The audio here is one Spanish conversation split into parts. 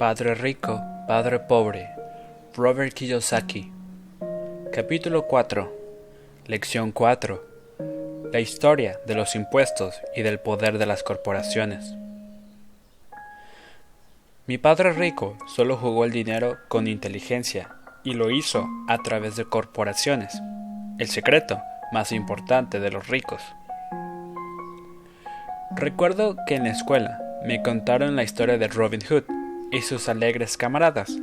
Padre Rico, Padre Pobre, Robert Kiyosaki. Capítulo 4. Lección 4. La historia de los impuestos y del poder de las corporaciones. Mi padre rico solo jugó el dinero con inteligencia y lo hizo a través de corporaciones, el secreto más importante de los ricos. Recuerdo que en la escuela me contaron la historia de Robin Hood y sus alegres camaradas.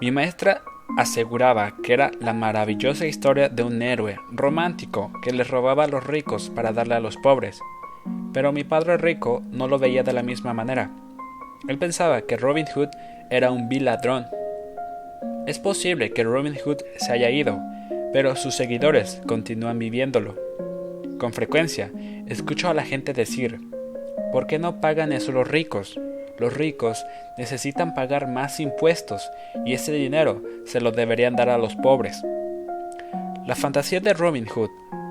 Mi maestra aseguraba que era la maravillosa historia de un héroe romántico que les robaba a los ricos para darle a los pobres. Pero mi padre rico no lo veía de la misma manera. Él pensaba que Robin Hood era un vil ladrón. Es posible que Robin Hood se haya ido, pero sus seguidores continúan viviéndolo. Con frecuencia, escucho a la gente decir, ¿por qué no pagan eso los ricos? Los ricos necesitan pagar más impuestos y ese dinero se lo deberían dar a los pobres. La fantasía de Robin Hood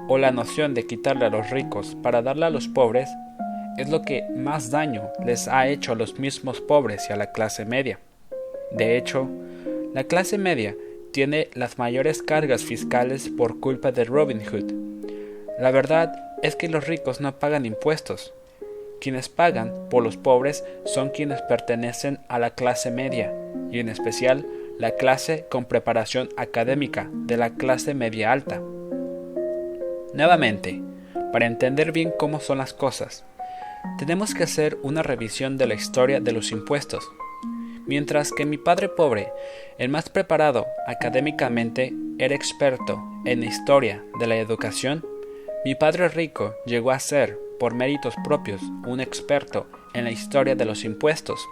o la noción de quitarle a los ricos para darle a los pobres es lo que más daño les ha hecho a los mismos pobres y a la clase media. De hecho, la clase media tiene las mayores cargas fiscales por culpa de Robin Hood. La verdad es que los ricos no pagan impuestos. Quienes pagan por los pobres son quienes pertenecen a la clase media, y en especial la clase con preparación académica de la clase media alta. Nuevamente, para entender bien cómo son las cosas, tenemos que hacer una revisión de la historia de los impuestos. Mientras que mi padre pobre, el más preparado académicamente, era experto en historia de la educación, mi padre rico llegó a ser, por méritos propios, un experto en la historia de los impuestos.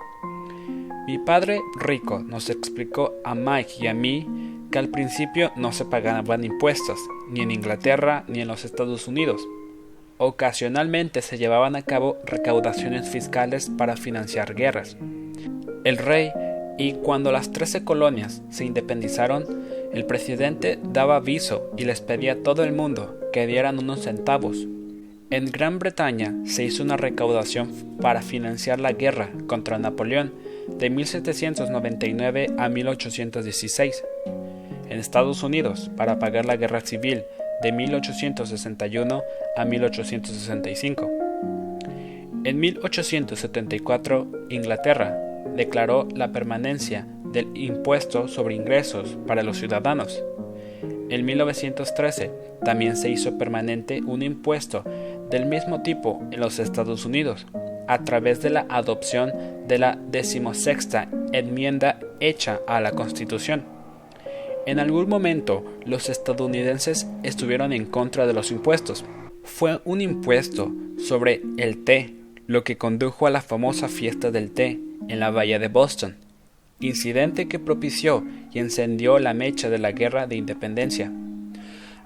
Mi padre rico nos explicó a Mike y a mí que al principio no se pagaban impuestos, ni en Inglaterra ni en los Estados Unidos. Ocasionalmente se llevaban a cabo recaudaciones fiscales para financiar guerras. El rey y cuando las trece colonias se independizaron, el presidente daba aviso y les pedía a todo el mundo que dieran unos centavos. En Gran Bretaña se hizo una recaudación para financiar la guerra contra Napoleón de 1799 a 1816. En Estados Unidos, para pagar la guerra civil de 1861 a 1865. En 1874, Inglaterra declaró la permanencia del impuesto sobre ingresos para los ciudadanos. En 1913 también se hizo permanente un impuesto del mismo tipo en los Estados Unidos, a través de la adopción de la decimosexta enmienda hecha a la Constitución. En algún momento los estadounidenses estuvieron en contra de los impuestos. Fue un impuesto sobre el té lo que condujo a la famosa fiesta del té en la bahía de Boston, incidente que propició y encendió la mecha de la guerra de independencia.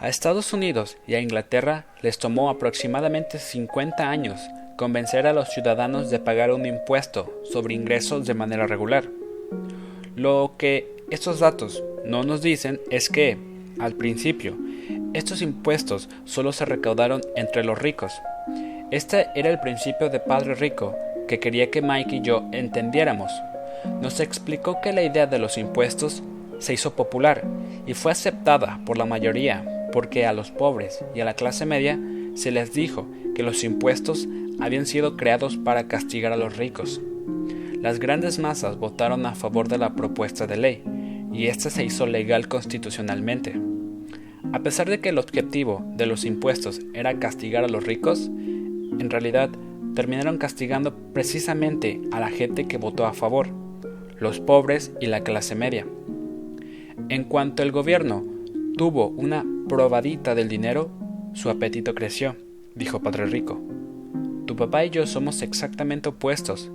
A Estados Unidos y a Inglaterra les tomó aproximadamente 50 años convencer a los ciudadanos de pagar un impuesto sobre ingresos de manera regular. Lo que estos datos no nos dicen es que, al principio, estos impuestos solo se recaudaron entre los ricos. Este era el principio de Padre Rico que quería que Mike y yo entendiéramos. Nos explicó que la idea de los impuestos se hizo popular y fue aceptada por la mayoría porque a los pobres y a la clase media se les dijo que los impuestos habían sido creados para castigar a los ricos. Las grandes masas votaron a favor de la propuesta de ley, y ésta se hizo legal constitucionalmente. A pesar de que el objetivo de los impuestos era castigar a los ricos, en realidad terminaron castigando precisamente a la gente que votó a favor, los pobres y la clase media. En cuanto el gobierno tuvo una probadita del dinero, su apetito creció, dijo Padre Rico. Tu papá y yo somos exactamente opuestos.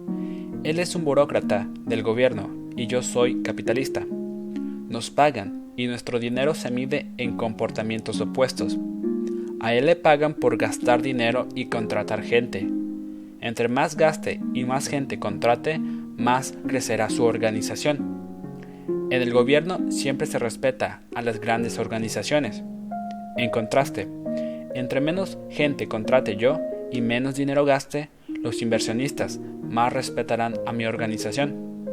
Él es un burócrata del gobierno y yo soy capitalista. Nos pagan y nuestro dinero se mide en comportamientos opuestos. A él le pagan por gastar dinero y contratar gente. Entre más gaste y más gente contrate, más crecerá su organización. En el gobierno siempre se respeta a las grandes organizaciones. En contraste, entre menos gente contrate yo y menos dinero gaste, los inversionistas más respetarán a mi organización.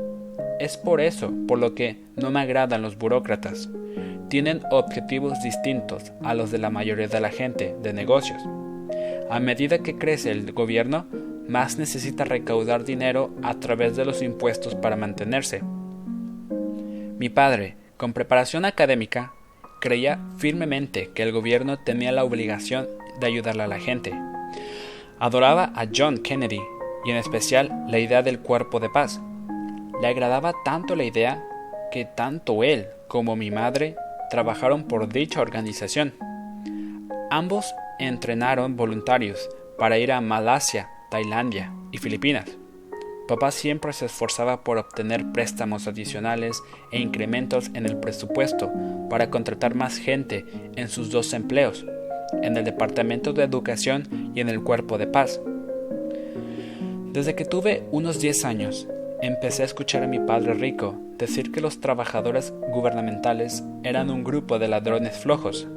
Es por eso por lo que no me agradan los burócratas. Tienen objetivos distintos a los de la mayoría de la gente de negocios. A medida que crece el gobierno, más necesita recaudar dinero a través de los impuestos para mantenerse. Mi padre, con preparación académica, creía firmemente que el gobierno tenía la obligación de ayudarle a la gente. Adoraba a John Kennedy y en especial la idea del cuerpo de paz. Le agradaba tanto la idea que tanto él como mi madre trabajaron por dicha organización. Ambos entrenaron voluntarios para ir a Malasia, Tailandia y Filipinas. Papá siempre se esforzaba por obtener préstamos adicionales e incrementos en el presupuesto para contratar más gente en sus dos empleos, en el Departamento de Educación y en el Cuerpo de Paz. Desde que tuve unos 10 años, empecé a escuchar a mi padre rico decir que los trabajadores gubernamentales eran un grupo de ladrones flojos,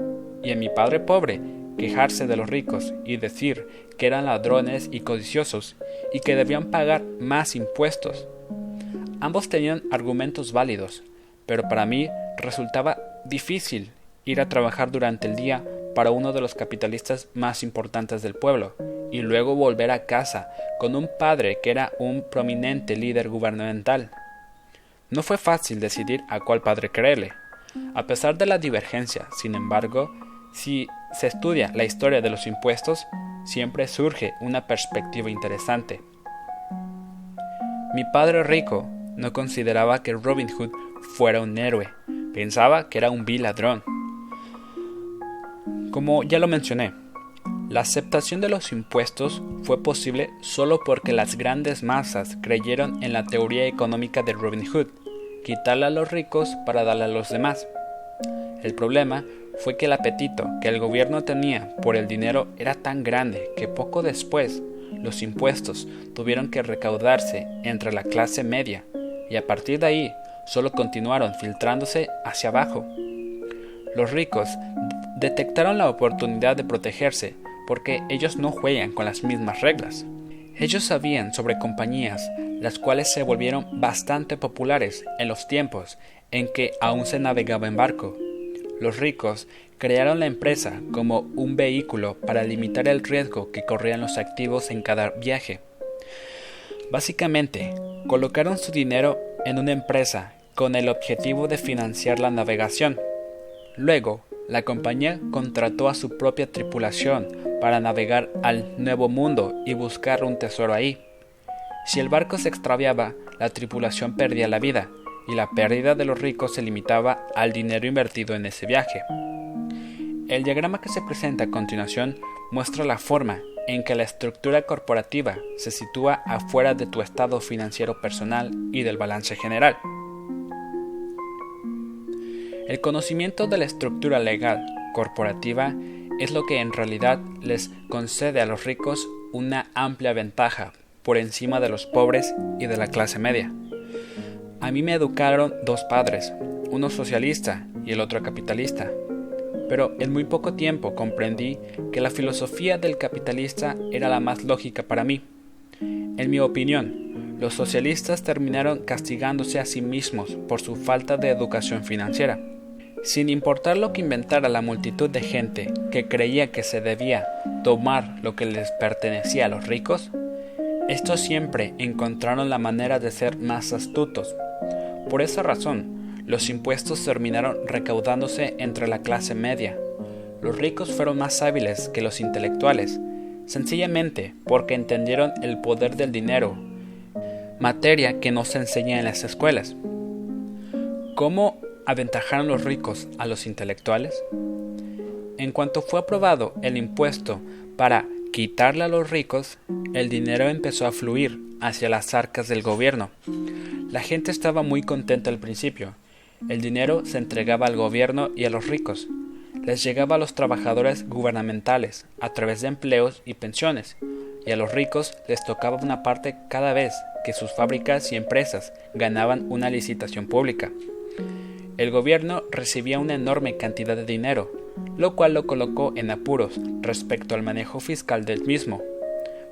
y a mi padre pobre quejarse de los ricos y decir que eran ladrones y codiciosos y que debían pagar más impuestos. Ambos tenían argumentos válidos, pero para mí resultaba difícil ir a trabajar durante el día para uno de los capitalistas más importantes del pueblo y luego volver a casa con un padre que era un prominente líder gubernamental. No fue fácil decidir a cuál padre creerle. A pesar de la divergencia, sin embargo, si se estudia la historia de los impuestos, siempre surge una perspectiva interesante. Mi padre rico no consideraba que Robin Hood fuera un héroe, pensaba que era un vil ladrón. Como ya lo mencioné, la aceptación de los impuestos fue posible solo porque las grandes masas creyeron en la teoría económica de Robin Hood, quitarle a los ricos para darle a los demás. El problema fue que el apetito que el gobierno tenía por el dinero era tan grande que poco después los impuestos tuvieron que recaudarse entre la clase media y a partir de ahí solo continuaron filtrándose hacia abajo. Los ricos detectaron la oportunidad de protegerse porque ellos no juegan con las mismas reglas. Ellos sabían sobre compañías las cuales se volvieron bastante populares en los tiempos en que aún se navegaba en barco los ricos crearon la empresa como un vehículo para limitar el riesgo que corrían los activos en cada viaje. Básicamente, colocaron su dinero en una empresa con el objetivo de financiar la navegación. Luego, la compañía contrató a su propia tripulación para navegar al Nuevo Mundo y buscar un tesoro ahí. Si el barco se extraviaba, la tripulación perdía la vida y la pérdida de los ricos se limitaba al dinero invertido en ese viaje. El diagrama que se presenta a continuación muestra la forma en que la estructura corporativa se sitúa afuera de tu estado financiero personal y del balance general. El conocimiento de la estructura legal corporativa es lo que en realidad les concede a los ricos una amplia ventaja por encima de los pobres y de la clase media. A mí me educaron dos padres, uno socialista y el otro capitalista. Pero en muy poco tiempo comprendí que la filosofía del capitalista era la más lógica para mí. En mi opinión, los socialistas terminaron castigándose a sí mismos por su falta de educación financiera. Sin importar lo que inventara la multitud de gente que creía que se debía tomar lo que les pertenecía a los ricos, estos siempre encontraron la manera de ser más astutos por esa razón, los impuestos terminaron recaudándose entre la clase media. Los ricos fueron más hábiles que los intelectuales, sencillamente porque entendieron el poder del dinero, materia que no se enseña en las escuelas. ¿Cómo aventajaron los ricos a los intelectuales? En cuanto fue aprobado el impuesto para quitarle a los ricos, el dinero empezó a fluir hacia las arcas del gobierno. La gente estaba muy contenta al principio. El dinero se entregaba al gobierno y a los ricos. Les llegaba a los trabajadores gubernamentales a través de empleos y pensiones, y a los ricos les tocaba una parte cada vez que sus fábricas y empresas ganaban una licitación pública. El gobierno recibía una enorme cantidad de dinero, lo cual lo colocó en apuros respecto al manejo fiscal del mismo.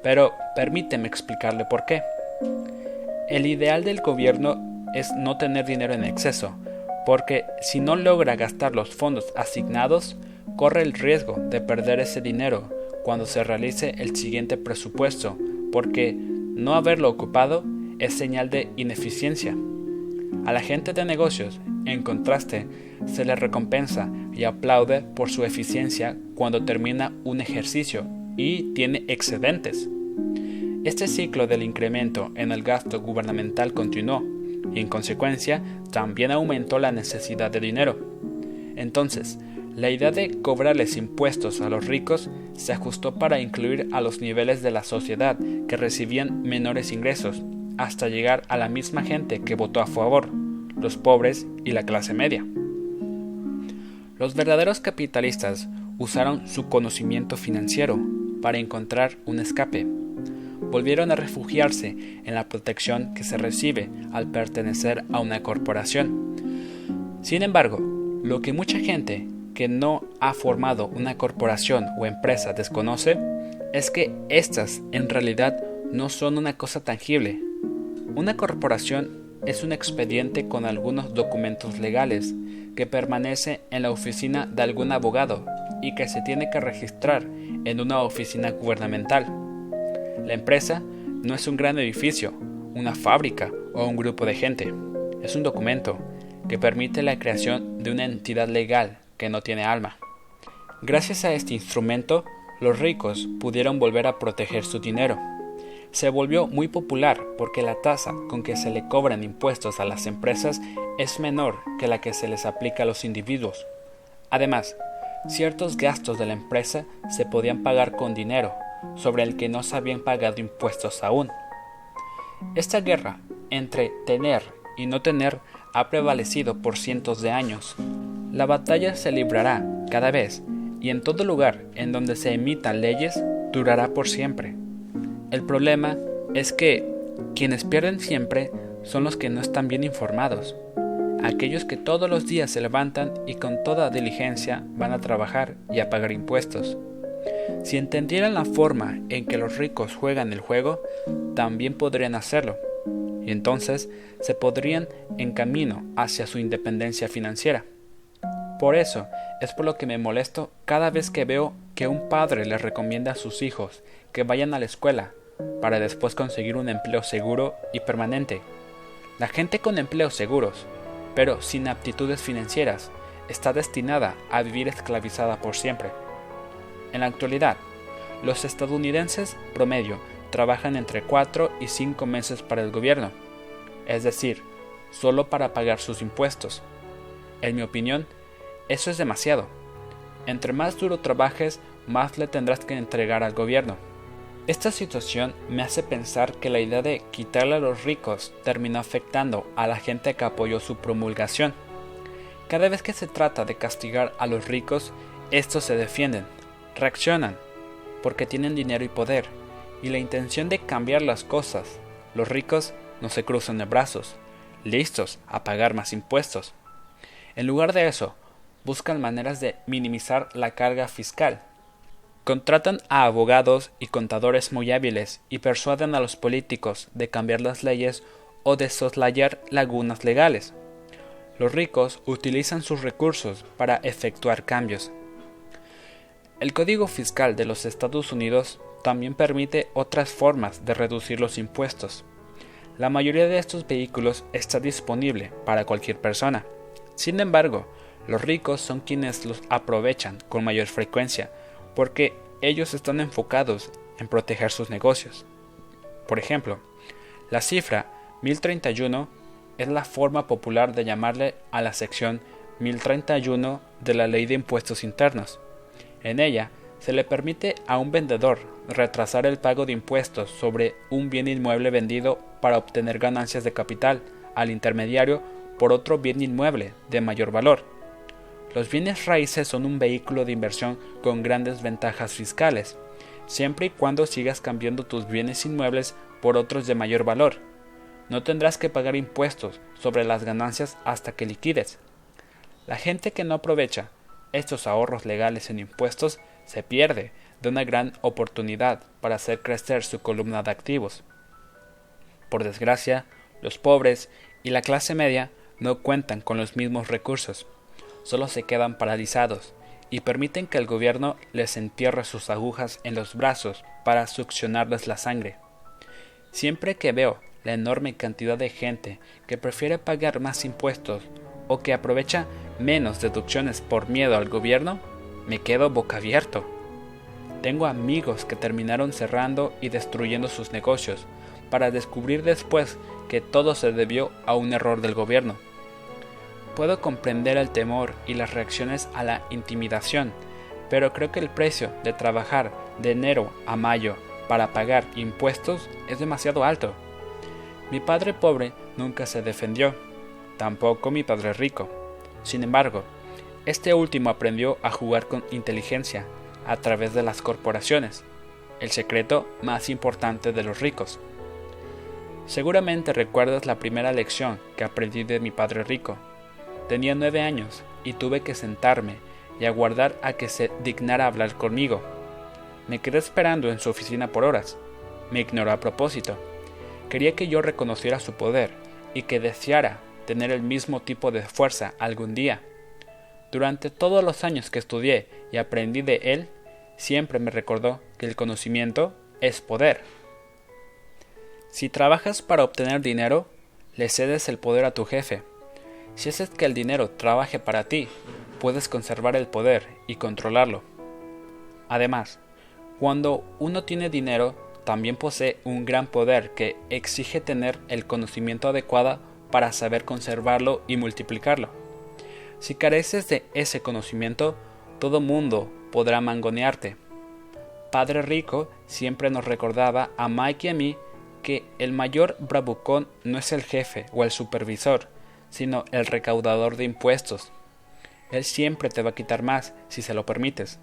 Pero permíteme explicarle por qué. El ideal del gobierno es no tener dinero en exceso, porque si no logra gastar los fondos asignados, corre el riesgo de perder ese dinero cuando se realice el siguiente presupuesto, porque no haberlo ocupado es señal de ineficiencia. A la gente de negocios, en contraste, se le recompensa y aplaude por su eficiencia cuando termina un ejercicio y tiene excedentes. Este ciclo del incremento en el gasto gubernamental continuó y en consecuencia también aumentó la necesidad de dinero. Entonces, la idea de cobrarles impuestos a los ricos se ajustó para incluir a los niveles de la sociedad que recibían menores ingresos, hasta llegar a la misma gente que votó a favor, los pobres y la clase media. Los verdaderos capitalistas usaron su conocimiento financiero para encontrar un escape. Volvieron a refugiarse en la protección que se recibe al pertenecer a una corporación. Sin embargo, lo que mucha gente que no ha formado una corporación o empresa desconoce es que éstas en realidad no son una cosa tangible. Una corporación es un expediente con algunos documentos legales que permanece en la oficina de algún abogado y que se tiene que registrar en una oficina gubernamental. La empresa no es un gran edificio, una fábrica o un grupo de gente. Es un documento que permite la creación de una entidad legal que no tiene alma. Gracias a este instrumento, los ricos pudieron volver a proteger su dinero. Se volvió muy popular porque la tasa con que se le cobran impuestos a las empresas es menor que la que se les aplica a los individuos. Además, ciertos gastos de la empresa se podían pagar con dinero, sobre el que no se habían pagado impuestos aún. Esta guerra entre tener y no tener ha prevalecido por cientos de años. La batalla se librará cada vez y en todo lugar en donde se emitan leyes durará por siempre. El problema es que quienes pierden siempre son los que no están bien informados, aquellos que todos los días se levantan y con toda diligencia van a trabajar y a pagar impuestos. Si entendieran la forma en que los ricos juegan el juego, también podrían hacerlo, y entonces se podrían en camino hacia su independencia financiera. Por eso es por lo que me molesto cada vez que veo que un padre le recomienda a sus hijos que vayan a la escuela para después conseguir un empleo seguro y permanente. La gente con empleos seguros, pero sin aptitudes financieras, está destinada a vivir esclavizada por siempre. En la actualidad, los estadounidenses promedio trabajan entre 4 y 5 meses para el gobierno, es decir, solo para pagar sus impuestos. En mi opinión, eso es demasiado. Entre más duro trabajes, más le tendrás que entregar al gobierno. Esta situación me hace pensar que la idea de quitarle a los ricos terminó afectando a la gente que apoyó su promulgación. Cada vez que se trata de castigar a los ricos, estos se defienden, reaccionan, porque tienen dinero y poder, y la intención de cambiar las cosas. Los ricos no se cruzan de brazos, listos a pagar más impuestos. En lugar de eso, buscan maneras de minimizar la carga fiscal. Contratan a abogados y contadores muy hábiles y persuaden a los políticos de cambiar las leyes o de soslayar lagunas legales. Los ricos utilizan sus recursos para efectuar cambios. El Código Fiscal de los Estados Unidos también permite otras formas de reducir los impuestos. La mayoría de estos vehículos está disponible para cualquier persona. Sin embargo, los ricos son quienes los aprovechan con mayor frecuencia, porque ellos están enfocados en proteger sus negocios. Por ejemplo, la cifra 1031 es la forma popular de llamarle a la sección 1031 de la Ley de Impuestos Internos. En ella se le permite a un vendedor retrasar el pago de impuestos sobre un bien inmueble vendido para obtener ganancias de capital al intermediario por otro bien inmueble de mayor valor. Los bienes raíces son un vehículo de inversión con grandes ventajas fiscales, siempre y cuando sigas cambiando tus bienes inmuebles por otros de mayor valor. No tendrás que pagar impuestos sobre las ganancias hasta que liquides. La gente que no aprovecha estos ahorros legales en impuestos se pierde de una gran oportunidad para hacer crecer su columna de activos. Por desgracia, los pobres y la clase media no cuentan con los mismos recursos, solo se quedan paralizados y permiten que el gobierno les entierre sus agujas en los brazos para succionarles la sangre. Siempre que veo la enorme cantidad de gente que prefiere pagar más impuestos o que aprovecha menos deducciones por miedo al gobierno, me quedo boca abierto. Tengo amigos que terminaron cerrando y destruyendo sus negocios para descubrir después que todo se debió a un error del gobierno. Puedo comprender el temor y las reacciones a la intimidación, pero creo que el precio de trabajar de enero a mayo para pagar impuestos es demasiado alto. Mi padre pobre nunca se defendió, tampoco mi padre rico. Sin embargo, este último aprendió a jugar con inteligencia a través de las corporaciones, el secreto más importante de los ricos. Seguramente recuerdas la primera lección que aprendí de mi padre rico. Tenía nueve años y tuve que sentarme y aguardar a que se dignara hablar conmigo. Me quedé esperando en su oficina por horas. Me ignoró a propósito. Quería que yo reconociera su poder y que deseara tener el mismo tipo de fuerza algún día. Durante todos los años que estudié y aprendí de él, siempre me recordó que el conocimiento es poder. Si trabajas para obtener dinero, le cedes el poder a tu jefe. Si haces que el dinero trabaje para ti, puedes conservar el poder y controlarlo. Además, cuando uno tiene dinero, también posee un gran poder que exige tener el conocimiento adecuado para saber conservarlo y multiplicarlo. Si careces de ese conocimiento, todo mundo podrá mangonearte. Padre Rico siempre nos recordaba a Mike y a mí que el mayor bravucón no es el jefe o el supervisor, sino el recaudador de impuestos. Él siempre te va a quitar más si se lo permites.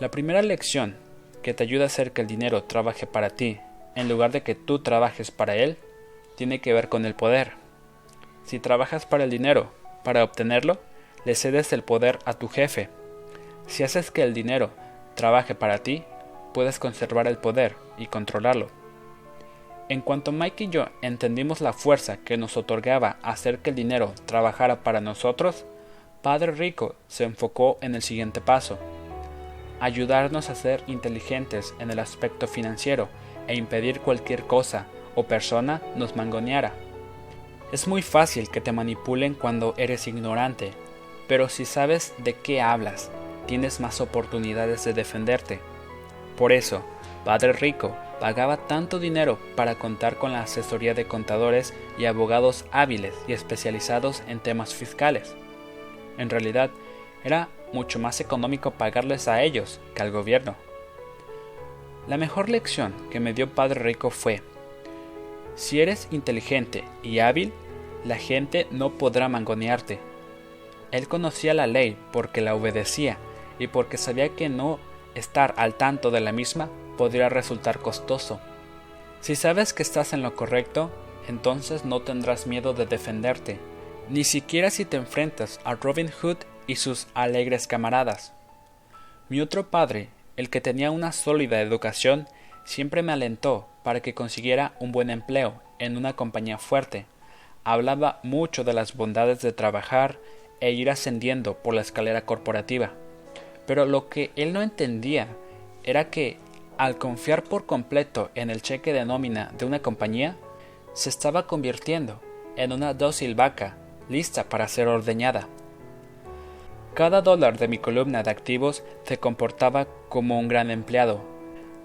La primera lección que te ayuda a hacer que el dinero trabaje para ti, en lugar de que tú trabajes para él, tiene que ver con el poder. Si trabajas para el dinero, para obtenerlo, le cedes el poder a tu jefe. Si haces que el dinero trabaje para ti, puedes conservar el poder y controlarlo. En cuanto Mike y yo entendimos la fuerza que nos otorgaba hacer que el dinero trabajara para nosotros, Padre Rico se enfocó en el siguiente paso, ayudarnos a ser inteligentes en el aspecto financiero e impedir cualquier cosa o persona nos mangoneara. Es muy fácil que te manipulen cuando eres ignorante, pero si sabes de qué hablas, tienes más oportunidades de defenderte. Por eso, Padre Rico pagaba tanto dinero para contar con la asesoría de contadores y abogados hábiles y especializados en temas fiscales. En realidad, era mucho más económico pagarles a ellos que al gobierno. La mejor lección que me dio Padre Rico fue, si eres inteligente y hábil, la gente no podrá mangonearte. Él conocía la ley porque la obedecía y porque sabía que no estar al tanto de la misma podría resultar costoso. Si sabes que estás en lo correcto, entonces no tendrás miedo de defenderte, ni siquiera si te enfrentas a Robin Hood y sus alegres camaradas. Mi otro padre, el que tenía una sólida educación, siempre me alentó para que consiguiera un buen empleo en una compañía fuerte. Hablaba mucho de las bondades de trabajar e ir ascendiendo por la escalera corporativa. Pero lo que él no entendía era que al confiar por completo en el cheque de nómina de una compañía, se estaba convirtiendo en una dócil vaca lista para ser ordeñada. Cada dólar de mi columna de activos se comportaba como un gran empleado.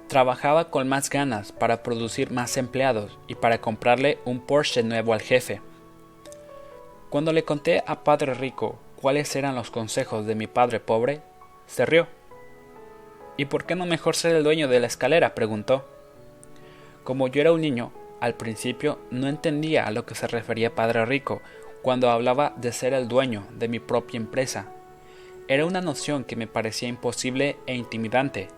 Trabajaba con más ganas para producir más empleados y para comprarle un Porsche nuevo al jefe. Cuando le conté a Padre Rico cuáles eran los consejos de mi padre pobre, se rió. ¿Y por qué no mejor ser el dueño de la escalera? preguntó. Como yo era un niño, al principio no entendía a lo que se refería Padre Rico cuando hablaba de ser el dueño de mi propia empresa. Era una noción que me parecía imposible e intimidante.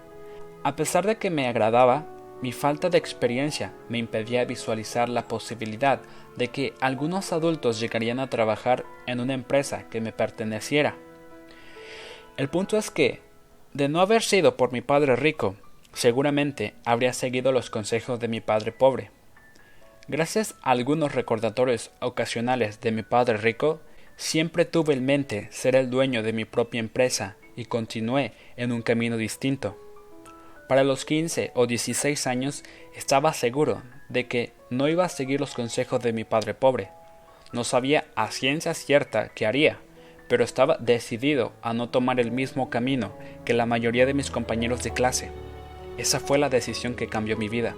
A pesar de que me agradaba, mi falta de experiencia me impedía visualizar la posibilidad de que algunos adultos llegarían a trabajar en una empresa que me perteneciera. El punto es que, de no haber sido por mi padre rico, seguramente habría seguido los consejos de mi padre pobre. Gracias a algunos recordatorios ocasionales de mi padre rico, siempre tuve en mente ser el dueño de mi propia empresa y continué en un camino distinto. Para los 15 o 16 años estaba seguro de que no iba a seguir los consejos de mi padre pobre. No sabía a ciencia cierta qué haría, pero estaba decidido a no tomar el mismo camino que la mayoría de mis compañeros de clase. Esa fue la decisión que cambió mi vida.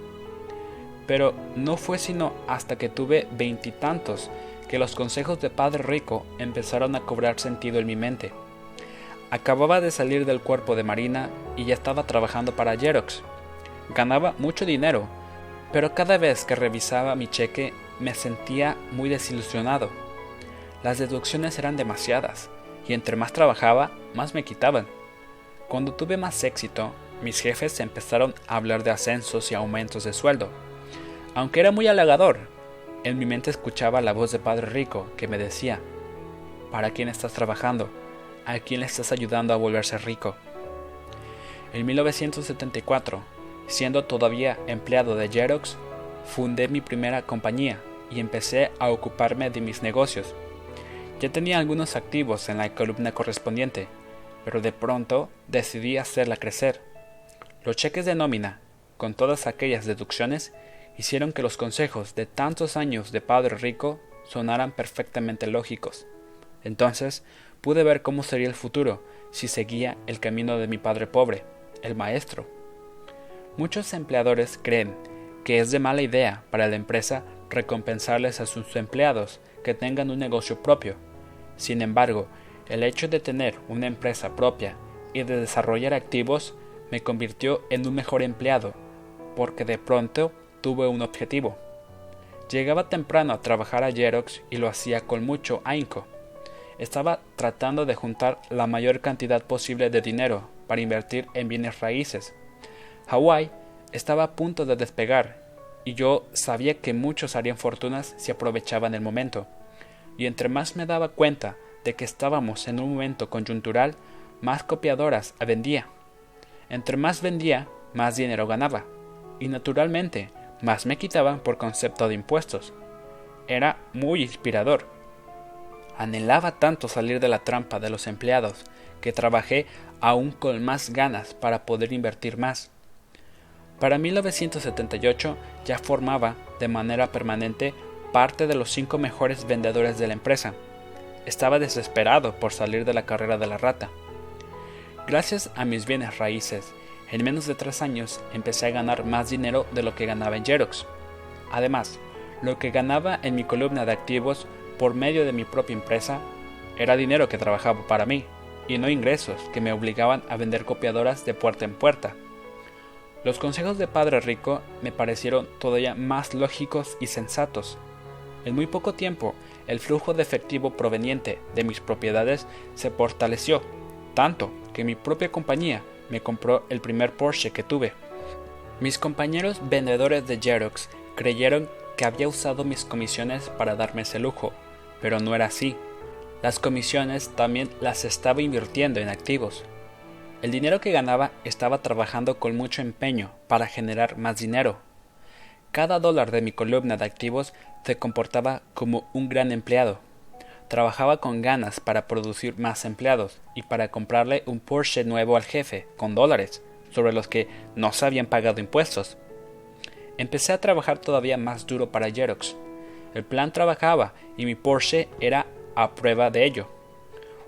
Pero no fue sino hasta que tuve veintitantos que los consejos de Padre Rico empezaron a cobrar sentido en mi mente. Acababa de salir del cuerpo de Marina y ya estaba trabajando para Xerox. Ganaba mucho dinero, pero cada vez que revisaba mi cheque me sentía muy desilusionado. Las deducciones eran demasiadas, y entre más trabajaba, más me quitaban. Cuando tuve más éxito, mis jefes empezaron a hablar de ascensos y aumentos de sueldo. Aunque era muy halagador, en mi mente escuchaba la voz de Padre Rico que me decía, ¿para quién estás trabajando? ¿A quién le estás ayudando a volverse rico? En 1974, siendo todavía empleado de Xerox, fundé mi primera compañía y empecé a ocuparme de mis negocios. Ya tenía algunos activos en la columna correspondiente, pero de pronto decidí hacerla crecer. Los cheques de nómina, con todas aquellas deducciones, hicieron que los consejos de tantos años de padre rico sonaran perfectamente lógicos. Entonces pude ver cómo sería el futuro si seguía el camino de mi padre pobre, el maestro. Muchos empleadores creen que es de mala idea para la empresa recompensarles a sus empleados que tengan un negocio propio. Sin embargo, el hecho de tener una empresa propia y de desarrollar activos me convirtió en un mejor empleado, porque de pronto tuve un objetivo. Llegaba temprano a trabajar a Xerox y lo hacía con mucho ahínco. Estaba tratando de juntar la mayor cantidad posible de dinero para invertir en bienes raíces. Hawái estaba a punto de despegar y yo sabía que muchos harían fortunas si aprovechaban el momento. Y entre más me daba cuenta de que estábamos en un momento coyuntural, más copiadoras vendía. Entre más vendía, más dinero ganaba. Y naturalmente, más me quitaban por concepto de impuestos. Era muy inspirador. Anhelaba tanto salir de la trampa de los empleados que trabajé aún con más ganas para poder invertir más. Para 1978 ya formaba de manera permanente parte de los cinco mejores vendedores de la empresa. Estaba desesperado por salir de la carrera de la rata. Gracias a mis bienes raíces en menos de tres años empecé a ganar más dinero de lo que ganaba en Xerox. Además, lo que ganaba en mi columna de activos por medio de mi propia empresa era dinero que trabajaba para mí, y no ingresos que me obligaban a vender copiadoras de puerta en puerta. Los consejos de Padre Rico me parecieron todavía más lógicos y sensatos. En muy poco tiempo, el flujo de efectivo proveniente de mis propiedades se fortaleció, tanto que mi propia compañía me compró el primer Porsche que tuve. Mis compañeros vendedores de Xerox creyeron que había usado mis comisiones para darme ese lujo, pero no era así. Las comisiones también las estaba invirtiendo en activos. El dinero que ganaba estaba trabajando con mucho empeño para generar más dinero. Cada dólar de mi columna de activos se comportaba como un gran empleado. Trabajaba con ganas para producir más empleados y para comprarle un Porsche nuevo al jefe, con dólares, sobre los que no se habían pagado impuestos. Empecé a trabajar todavía más duro para Xerox. El plan trabajaba y mi Porsche era a prueba de ello.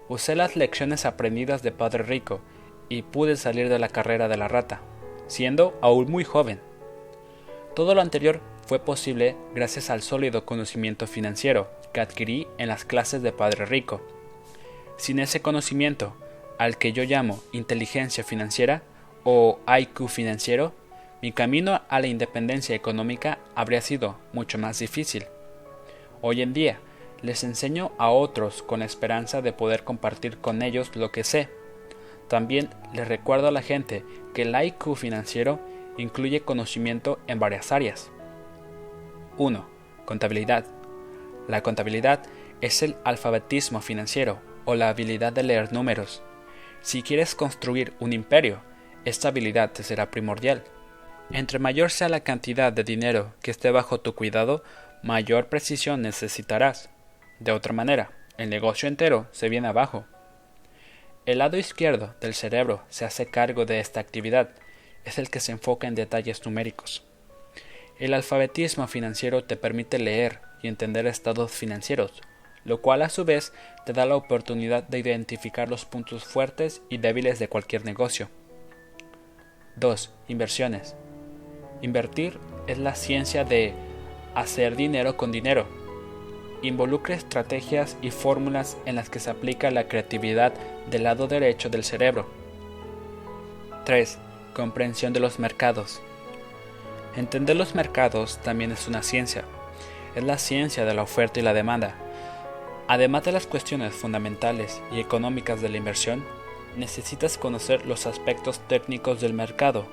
Usé las lecciones aprendidas de Padre Rico y pude salir de la carrera de la rata, siendo aún muy joven. Todo lo anterior fue posible gracias al sólido conocimiento financiero que adquirí en las clases de Padre Rico. Sin ese conocimiento, al que yo llamo inteligencia financiera o IQ financiero, mi camino a la independencia económica habría sido mucho más difícil. Hoy en día, les enseño a otros con la esperanza de poder compartir con ellos lo que sé. También les recuerdo a la gente que el IQ financiero incluye conocimiento en varias áreas. 1. Contabilidad. La contabilidad es el alfabetismo financiero o la habilidad de leer números. Si quieres construir un imperio, esta habilidad te será primordial. Entre mayor sea la cantidad de dinero que esté bajo tu cuidado, mayor precisión necesitarás. De otra manera, el negocio entero se viene abajo. El lado izquierdo del cerebro se hace cargo de esta actividad, es el que se enfoca en detalles numéricos. El alfabetismo financiero te permite leer y entender estados financieros, lo cual a su vez te da la oportunidad de identificar los puntos fuertes y débiles de cualquier negocio. 2. Inversiones. Invertir es la ciencia de hacer dinero con dinero. Involucra estrategias y fórmulas en las que se aplica la creatividad del lado derecho del cerebro. 3. Comprensión de los mercados. Entender los mercados también es una ciencia. Es la ciencia de la oferta y la demanda. Además de las cuestiones fundamentales y económicas de la inversión, necesitas conocer los aspectos técnicos del mercado,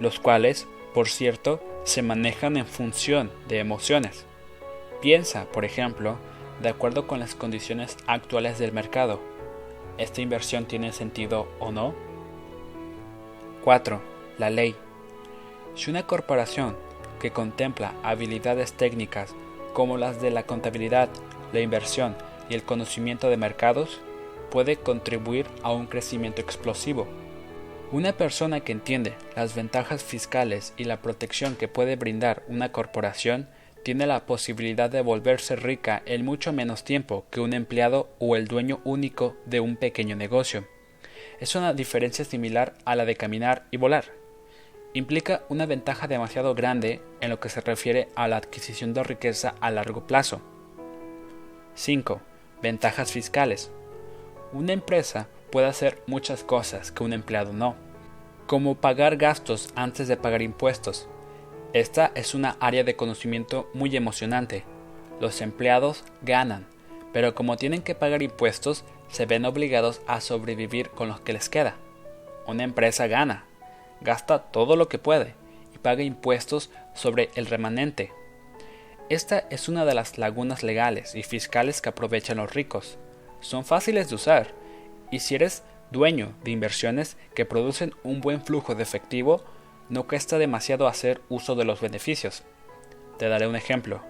los cuales, por cierto, se manejan en función de emociones. Piensa, por ejemplo, de acuerdo con las condiciones actuales del mercado. ¿Esta inversión tiene sentido o no? 4. La ley. Si una corporación que contempla habilidades técnicas como las de la contabilidad, la inversión y el conocimiento de mercados, puede contribuir a un crecimiento explosivo una persona que entiende las ventajas fiscales y la protección que puede brindar una corporación tiene la posibilidad de volverse rica en mucho menos tiempo que un empleado o el dueño único de un pequeño negocio. Es una diferencia similar a la de caminar y volar. Implica una ventaja demasiado grande en lo que se refiere a la adquisición de riqueza a largo plazo. 5. Ventajas fiscales. Una empresa puede hacer muchas cosas que un empleado no, como pagar gastos antes de pagar impuestos. Esta es una área de conocimiento muy emocionante. Los empleados ganan, pero como tienen que pagar impuestos, se ven obligados a sobrevivir con lo que les queda. Una empresa gana, gasta todo lo que puede y paga impuestos sobre el remanente. Esta es una de las lagunas legales y fiscales que aprovechan los ricos. Son fáciles de usar, y si eres dueño de inversiones que producen un buen flujo de efectivo, no cuesta demasiado hacer uso de los beneficios. Te daré un ejemplo.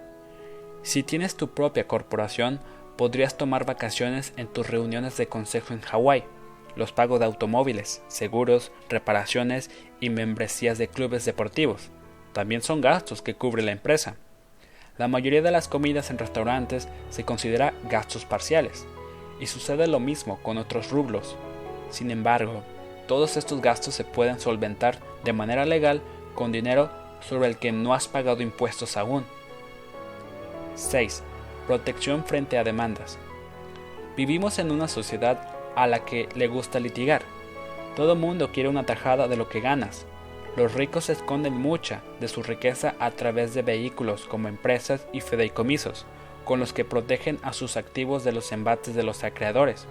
Si tienes tu propia corporación, podrías tomar vacaciones en tus reuniones de consejo en Hawái, los pagos de automóviles, seguros, reparaciones y membresías de clubes deportivos. También son gastos que cubre la empresa. La mayoría de las comidas en restaurantes se considera gastos parciales, y sucede lo mismo con otros rublos. Sin embargo, todos estos gastos se pueden solventar de manera legal con dinero sobre el que no has pagado impuestos aún. 6. Protección frente a demandas. Vivimos en una sociedad a la que le gusta litigar. Todo mundo quiere una tajada de lo que ganas. Los ricos esconden mucha de su riqueza a través de vehículos como empresas y fideicomisos, con los que protegen a sus activos de los embates de los acreedores.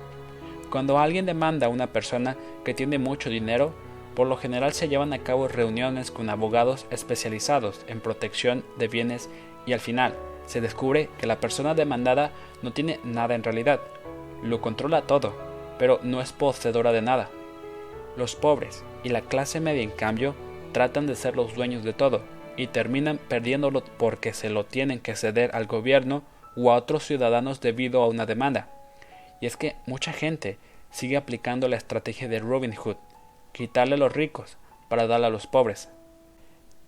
Cuando alguien demanda a una persona que tiene mucho dinero, por lo general se llevan a cabo reuniones con abogados especializados en protección de bienes y al final se descubre que la persona demandada no tiene nada en realidad, lo controla todo, pero no es poseedora de nada. Los pobres y la clase media en cambio tratan de ser los dueños de todo y terminan perdiéndolo porque se lo tienen que ceder al gobierno o a otros ciudadanos debido a una demanda. Y es que mucha gente sigue aplicando la estrategia de Robin Hood, quitarle a los ricos para darle a los pobres.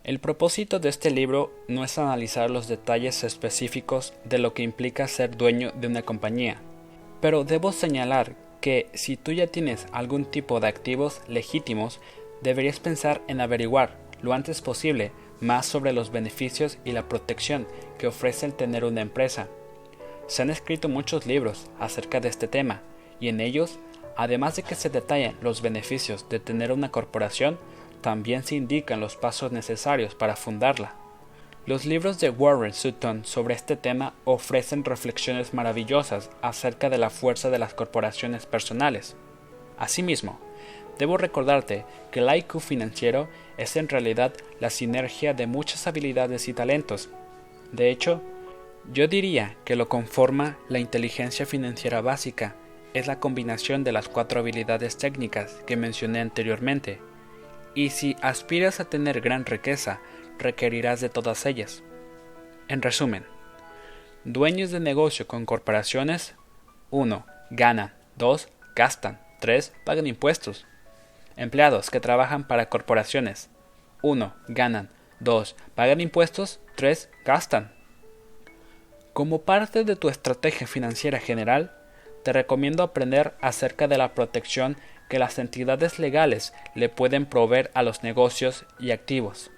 El propósito de este libro no es analizar los detalles específicos de lo que implica ser dueño de una compañía, pero debo señalar que si tú ya tienes algún tipo de activos legítimos, deberías pensar en averiguar lo antes posible más sobre los beneficios y la protección que ofrece el tener una empresa. Se han escrito muchos libros acerca de este tema, y en ellos, además de que se detallan los beneficios de tener una corporación, también se indican los pasos necesarios para fundarla. Los libros de Warren Sutton sobre este tema ofrecen reflexiones maravillosas acerca de la fuerza de las corporaciones personales. Asimismo, Debo recordarte que el IQ financiero es en realidad la sinergia de muchas habilidades y talentos. De hecho, yo diría que lo conforma la inteligencia financiera básica, es la combinación de las cuatro habilidades técnicas que mencioné anteriormente. y si aspiras a tener gran riqueza, requerirás de todas ellas. En resumen, dueños de negocio con corporaciones 1. Ganan 2. Gastan 3. Pagan impuestos. Empleados que trabajan para corporaciones 1. Ganan 2. Pagan impuestos 3. Gastan. Como parte de tu estrategia financiera general, te recomiendo aprender acerca de la protección que las entidades legales le pueden proveer a los negocios y activos.